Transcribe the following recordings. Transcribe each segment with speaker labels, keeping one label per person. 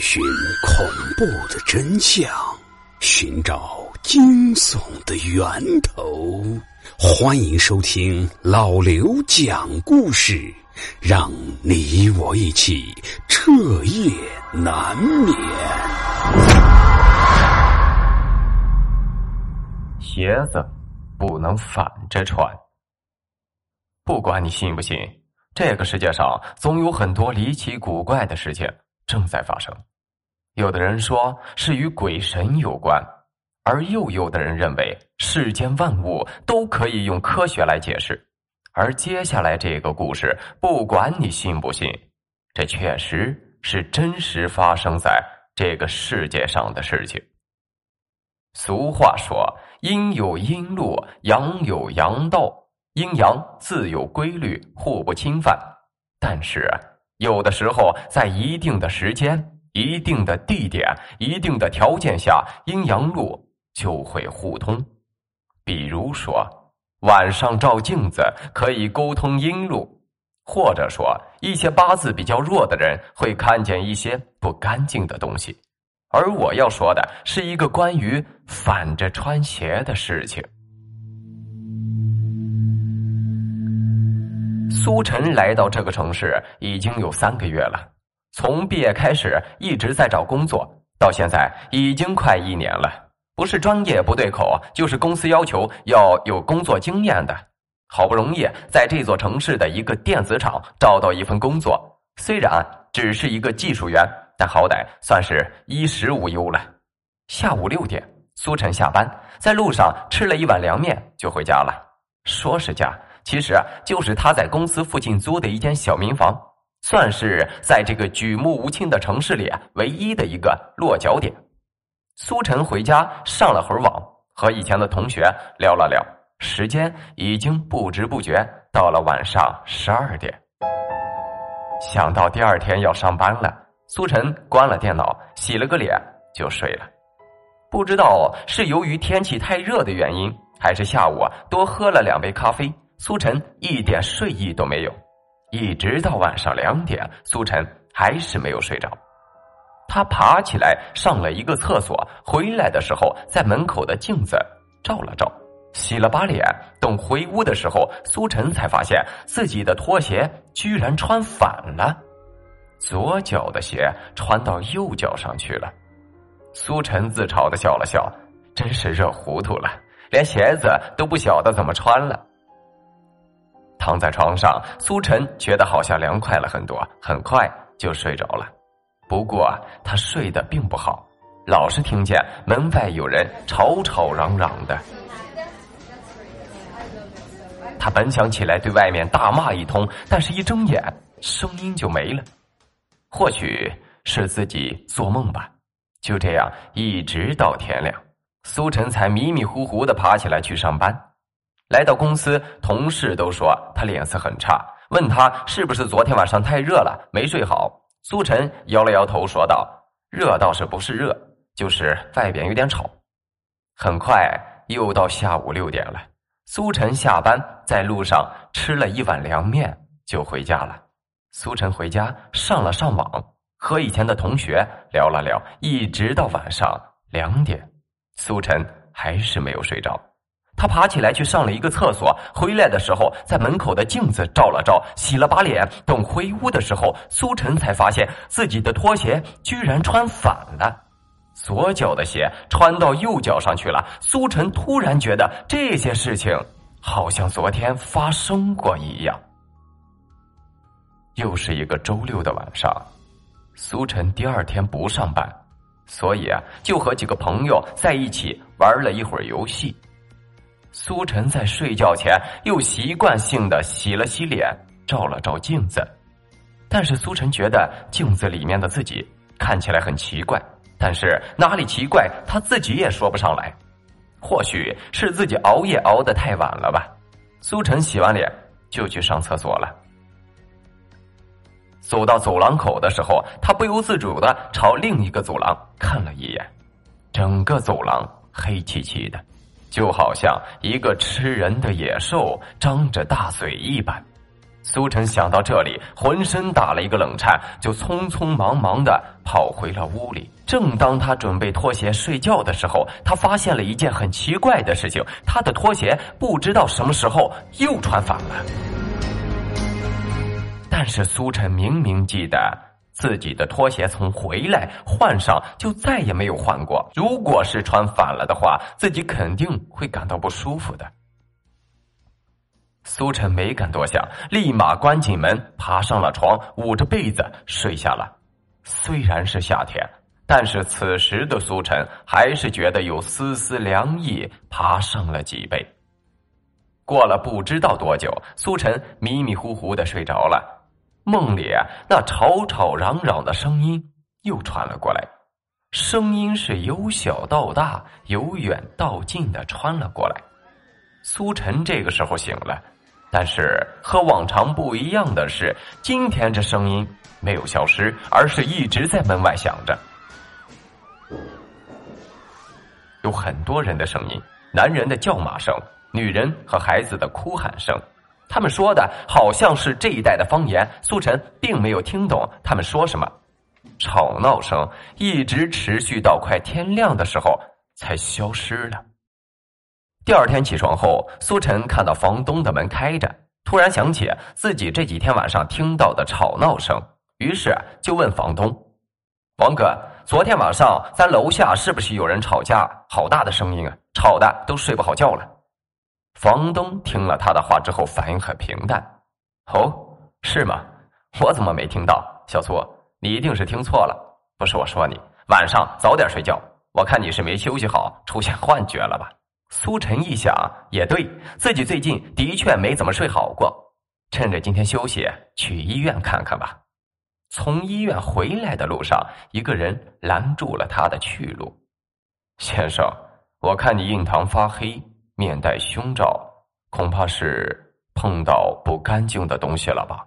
Speaker 1: 寻恐怖的真相，寻找惊悚的源头。欢迎收听老刘讲故事，让你我一起彻夜难眠。
Speaker 2: 鞋子不能反着穿。不管你信不信，这个世界上总有很多离奇古怪的事情。正在发生，有的人说是与鬼神有关，而又有的人认为世间万物都可以用科学来解释。而接下来这个故事，不管你信不信，这确实是真实发生在这个世界上的事情。俗话说：“阴有阴路，阳有阳道，阴阳自有规律，互不侵犯。”但是。有的时候，在一定的时间、一定的地点、一定的条件下，阴阳路就会互通。比如说，晚上照镜子可以沟通阴路，或者说，一些八字比较弱的人会看见一些不干净的东西。而我要说的是一个关于反着穿鞋的事情。苏晨来到这个城市已经有三个月了，从毕业开始一直在找工作，到现在已经快一年了。不是专业不对口，就是公司要求要有工作经验的。好不容易在这座城市的一个电子厂找到一份工作，虽然只是一个技术员，但好歹算是衣食无忧了。下午六点，苏晨下班，在路上吃了一碗凉面就回家了。说是家。其实啊就是他在公司附近租的一间小民房，算是在这个举目无亲的城市里唯一的一个落脚点。苏晨回家上了会儿网，和以前的同学聊了聊，时间已经不知不觉到了晚上十二点。想到第二天要上班了，苏晨关了电脑，洗了个脸就睡了。不知道是由于天气太热的原因，还是下午多喝了两杯咖啡。苏晨一点睡意都没有，一直到晚上两点，苏晨还是没有睡着。他爬起来上了一个厕所，回来的时候在门口的镜子照了照，洗了把脸。等回屋的时候，苏晨才发现自己的拖鞋居然穿反了，左脚的鞋穿到右脚上去了。苏晨自嘲的笑了笑，真是热糊涂了，连鞋子都不晓得怎么穿了。躺在床上，苏晨觉得好像凉快了很多，很快就睡着了。不过他睡得并不好，老是听见门外有人吵吵嚷嚷的。他本想起来对外面大骂一通，但是一睁眼，声音就没了。或许是自己做梦吧。就这样，一直到天亮，苏晨才迷迷糊糊的爬起来去上班。来到公司，同事都说他脸色很差，问他是不是昨天晚上太热了，没睡好。苏晨摇了摇头，说道：“热倒是不是热，就是外边有点吵。”很快又到下午六点了，苏晨下班在路上吃了一碗凉面就回家了。苏晨回家上了上网，和以前的同学聊了聊，一直到晚上两点，苏晨还是没有睡着。他爬起来去上了一个厕所，回来的时候在门口的镜子照了照，洗了把脸。等回屋的时候，苏晨才发现自己的拖鞋居然穿反了，左脚的鞋穿到右脚上去了。苏晨突然觉得这些事情好像昨天发生过一样。又是一个周六的晚上，苏晨第二天不上班，所以啊，就和几个朋友在一起玩了一会儿游戏。苏晨在睡觉前又习惯性的洗了洗脸，照了照镜子，但是苏晨觉得镜子里面的自己看起来很奇怪，但是哪里奇怪他自己也说不上来，或许是自己熬夜熬得太晚了吧。苏晨洗完脸就去上厕所了，走到走廊口的时候，他不由自主的朝另一个走廊看了一眼，整个走廊黑漆漆的。就好像一个吃人的野兽张着大嘴一般，苏晨想到这里，浑身打了一个冷颤，就匆匆忙忙的跑回了屋里。正当他准备脱鞋睡觉的时候，他发现了一件很奇怪的事情：他的拖鞋不知道什么时候又穿反了。但是苏晨明明记得自己的拖鞋从回来换上就再也没有换过。如果是穿反了的话，自己肯定会感到不舒服的。苏晨没敢多想，立马关紧门，爬上了床，捂着被子睡下了。虽然是夏天，但是此时的苏晨还是觉得有丝丝凉意爬上了脊背。过了不知道多久，苏晨迷迷糊糊的睡着了。梦里那吵吵嚷嚷的声音又传了过来，声音是由小到大、由远到近的穿了过来。苏晨这个时候醒了。但是和往常不一样的是，今天这声音没有消失，而是一直在门外响着。有很多人的声音，男人的叫骂声，女人和孩子的哭喊声。他们说的好像是这一带的方言，苏晨并没有听懂他们说什么。吵闹声一直持续到快天亮的时候才消失了。第二天起床后，苏晨看到房东的门开着，突然想起自己这几天晚上听到的吵闹声，于是就问房东：“王哥，昨天晚上咱楼下是不是有人吵架？好大的声音啊，吵的都睡不好觉了。”房东听了他的话之后，反应很平淡：“哦，是吗？我怎么没听到？小苏，你一定是听错了。不是我说你，晚上早点睡觉。我看你是没休息好，出现幻觉了吧？”苏晨一想，也对自己最近的确没怎么睡好过，趁着今天休息去医院看看吧。从医院回来的路上，一个人拦住了他的去路。先生，我看你印堂发黑，面带凶兆，恐怕是碰到不干净的东西了吧？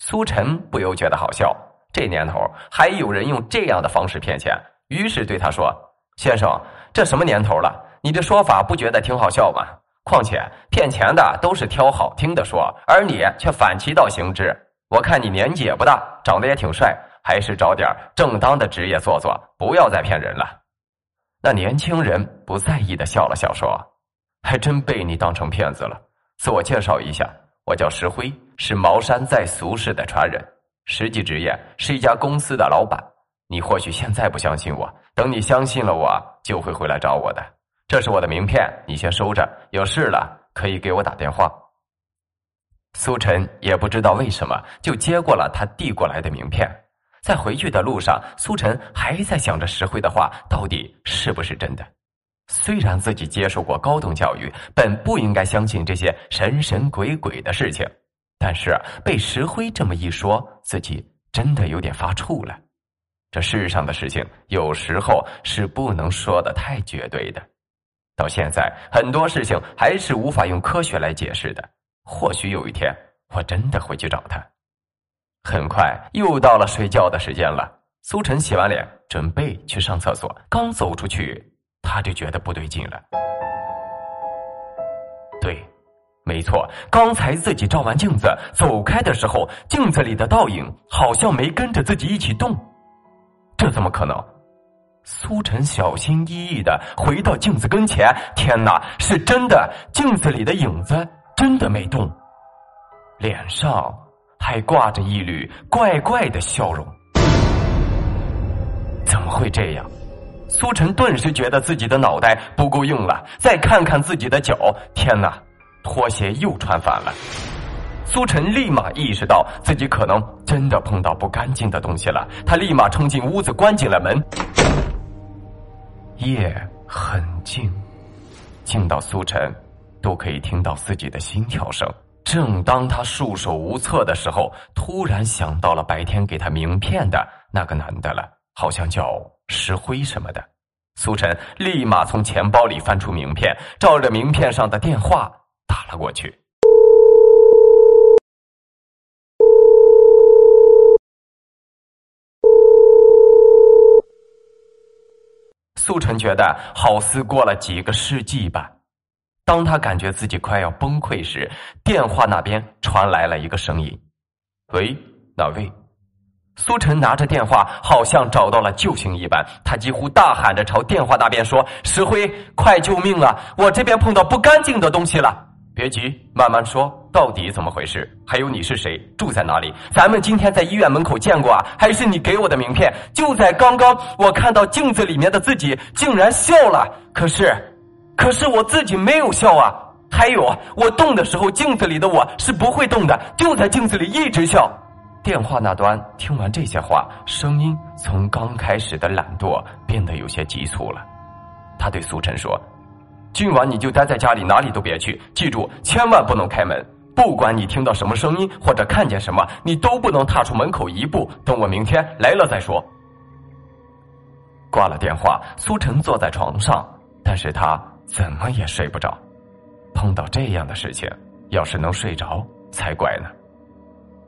Speaker 2: 苏晨不由觉得好笑，这年头还有人用这样的方式骗钱，于是对他说：“先生，这什么年头了？”你这说法不觉得挺好笑吗？况且骗钱的都是挑好听的说，而你却反其道行之。我看你年纪也不大，长得也挺帅，还是找点正当的职业做做，不要再骗人了。那年轻人不在意的笑了笑说：“还真被你当成骗子了。自我介绍一下，我叫石辉，是茅山在俗世的传人，实际职业是一家公司的老板。你或许现在不相信我，等你相信了我，就会回来找我的。”这是我的名片，你先收着。有事了可以给我打电话。苏晨也不知道为什么就接过了他递过来的名片。在回去的路上，苏晨还在想着石辉的话到底是不是真的。虽然自己接受过高等教育，本不应该相信这些神神鬼鬼的事情，但是被石辉这么一说，自己真的有点发怵了。这世上的事情有时候是不能说的太绝对的。到现在，很多事情还是无法用科学来解释的。或许有一天，我真的会去找他。很快又到了睡觉的时间了。苏晨洗完脸，准备去上厕所，刚走出去，他就觉得不对劲了。对，没错，刚才自己照完镜子走开的时候，镜子里的倒影好像没跟着自己一起动，这怎么可能？苏晨小心翼翼的回到镜子跟前，天哪，是真的！镜子里的影子真的没动，脸上还挂着一缕怪怪的笑容。怎么会这样？苏晨顿时觉得自己的脑袋不够用了。再看看自己的脚，天哪，拖鞋又穿反了。苏晨立马意识到自己可能真的碰到不干净的东西了，他立马冲进屋子，关紧了门。夜很静，静到苏晨都可以听到自己的心跳声。正当他束手无策的时候，突然想到了白天给他名片的那个男的了，好像叫石灰什么的。苏晨立马从钱包里翻出名片，照着名片上的电话打了过去。苏晨觉得好似过了几个世纪吧，当他感觉自己快要崩溃时，电话那边传来了一个声音：“喂，哪位？”苏晨拿着电话，好像找到了救星一般，他几乎大喊着朝电话那边说：“石辉，快救命啊！我这边碰到不干净的东西了。”别急，慢慢说，到底怎么回事？还有你是谁？住在哪里？咱们今天在医院门口见过啊？还是你给我的名片？就在刚刚，我看到镜子里面的自己竟然笑了。可是，可是我自己没有笑啊！还有，我动的时候，镜子里的我是不会动的，就在镜子里一直笑。电话那端听完这些话，声音从刚开始的懒惰变得有些急促了。他对苏晨说。今晚你就待在家里，哪里都别去。记住，千万不能开门。不管你听到什么声音或者看见什么，你都不能踏出门口一步。等我明天来了再说。挂了电话，苏晨坐在床上，但是他怎么也睡不着。碰到这样的事情，要是能睡着才怪呢。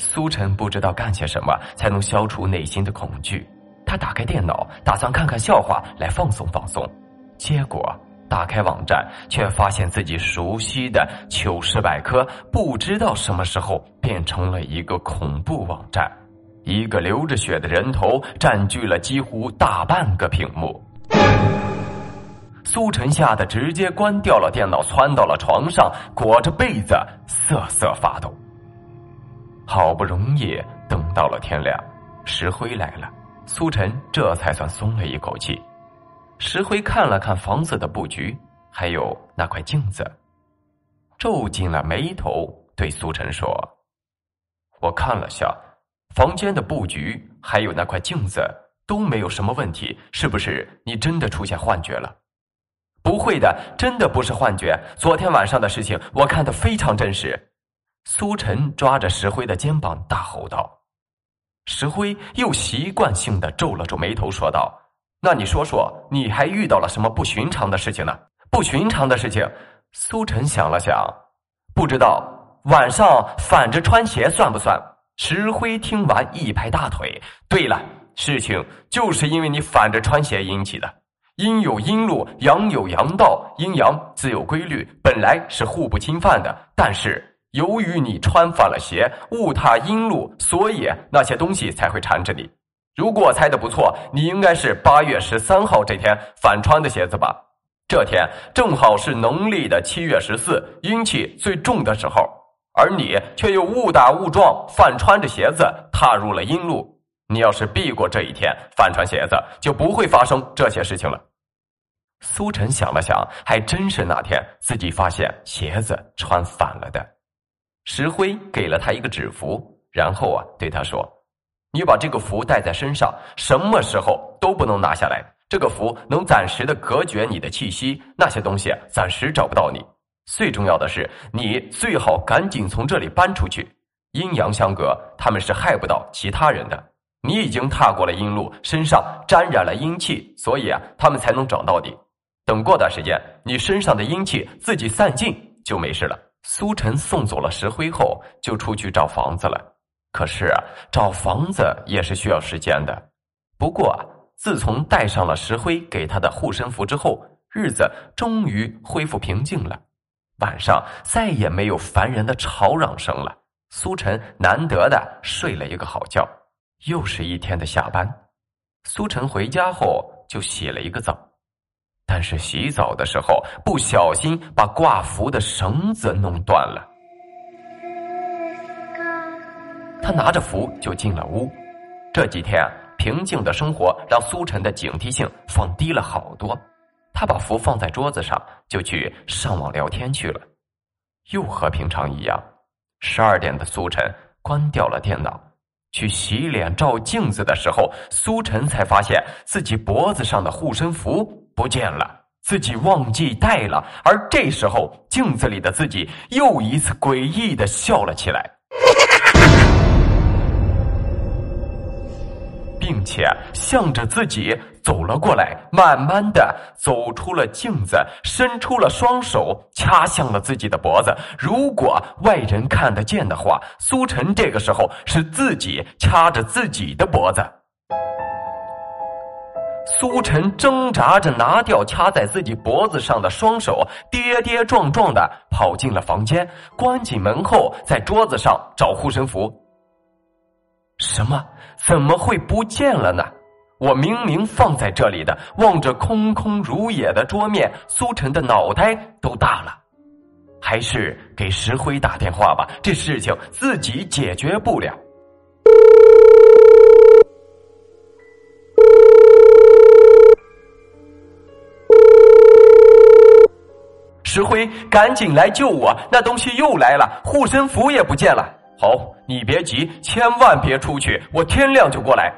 Speaker 2: 苏晨不知道干些什么才能消除内心的恐惧。他打开电脑，打算看看笑话来放松放松，结果。打开网站，却发现自己熟悉的糗事百科，不知道什么时候变成了一个恐怖网站。一个流着血的人头占据了几乎大半个屏幕。苏晨吓得直接关掉了电脑，窜到了床上，裹着被子瑟瑟发抖。好不容易等到了天亮，石灰来了，苏晨这才算松了一口气。石灰看了看房子的布局，还有那块镜子，皱紧了眉头，对苏晨说：“我看了下，房间的布局还有那块镜子都没有什么问题，是不是你真的出现幻觉了？”“不会的，真的不是幻觉。昨天晚上的事情，我看的非常真实。”苏晨抓着石灰的肩膀大吼道。石灰又习惯性的皱了皱眉头，说道。那你说说，你还遇到了什么不寻常的事情呢？不寻常的事情，苏晨想了想，不知道晚上反着穿鞋算不算？石灰听完一拍大腿，对了，事情就是因为你反着穿鞋引起的。阴有阴路，阳有阳道，阴阳自有规律，本来是互不侵犯的。但是由于你穿反了鞋，误踏阴路，所以那些东西才会缠着你。如果猜的不错，你应该是八月十三号这天反穿的鞋子吧？这天正好是农历的七月十四，阴气最重的时候，而你却又误打误撞反穿着鞋子踏入了阴路。你要是避过这一天反穿鞋子，就不会发生这些事情了。苏晨想了想，还真是那天自己发现鞋子穿反了的。石灰给了他一个纸符，然后啊，对他说。你把这个符带在身上，什么时候都不能拿下来。这个符能暂时的隔绝你的气息，那些东西暂时找不到你。最重要的是，你最好赶紧从这里搬出去。阴阳相隔，他们是害不到其他人的。你已经踏过了阴路，身上沾染了阴气，所以啊，他们才能找到你。等过段时间，你身上的阴气自己散尽，就没事了。苏晨送走了石灰后，就出去找房子了。可是啊，找房子也是需要时间的。不过，自从带上了石灰给他的护身符之后，日子终于恢复平静了。晚上再也没有烦人的吵嚷声了。苏晨难得的睡了一个好觉。又是一天的下班，苏晨回家后就洗了一个澡，但是洗澡的时候不小心把挂符的绳子弄断了。他拿着符就进了屋。这几天平静的生活让苏晨的警惕性放低了好多。他把符放在桌子上，就去上网聊天去了。又和平常一样，十二点的苏晨关掉了电脑，去洗脸照镜子的时候，苏晨才发现自己脖子上的护身符不见了，自己忘记带了。而这时候，镜子里的自己又一次诡异的笑了起来。并且向着自己走了过来，慢慢的走出了镜子，伸出了双手，掐向了自己的脖子。如果外人看得见的话，苏晨这个时候是自己掐着自己的脖子。苏晨挣扎着拿掉掐在自己脖子上的双手，跌跌撞撞的跑进了房间，关紧门后，在桌子上找护身符。什么？怎么会不见了呢？我明明放在这里的。望着空空如也的桌面，苏晨的脑袋都大了。还是给石辉打电话吧，这事情自己解决不了。石灰，赶紧来救我！那东西又来了，护身符也不见了。好，你别急，千万别出去，我天亮就过来。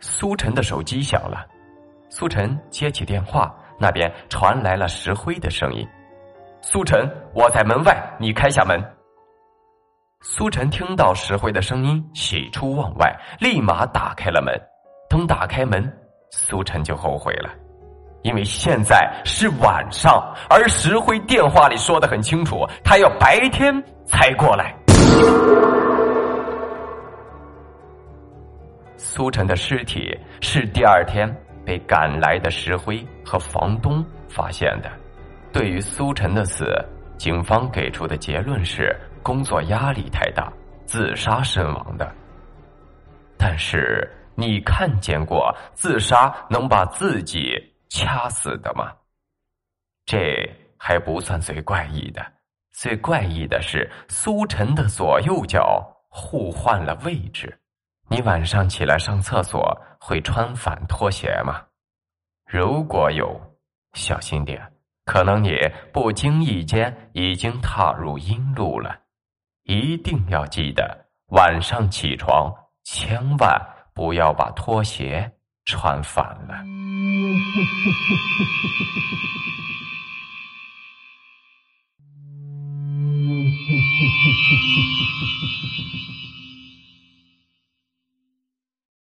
Speaker 2: 苏晨的手机响了，苏晨接起电话，那边传来了石灰的声音：“苏晨，我在门外，你开下门。”苏晨听到石灰的声音，喜出望外，立马打开了门。等打开门，苏晨就后悔了。因为现在是晚上，而石辉电话里说的很清楚，他要白天才过来。苏晨的尸体是第二天被赶来的石辉和房东发现的。对于苏晨的死，警方给出的结论是工作压力太大，自杀身亡的。但是，你看见过自杀能把自己？掐死的吗？这还不算最怪异的，最怪异的是苏晨的左右脚互换了位置。你晚上起来上厕所会穿反拖鞋吗？如果有，小心点，可能你不经意间已经踏入阴路了。一定要记得，晚上起床千万不要把拖鞋穿反了。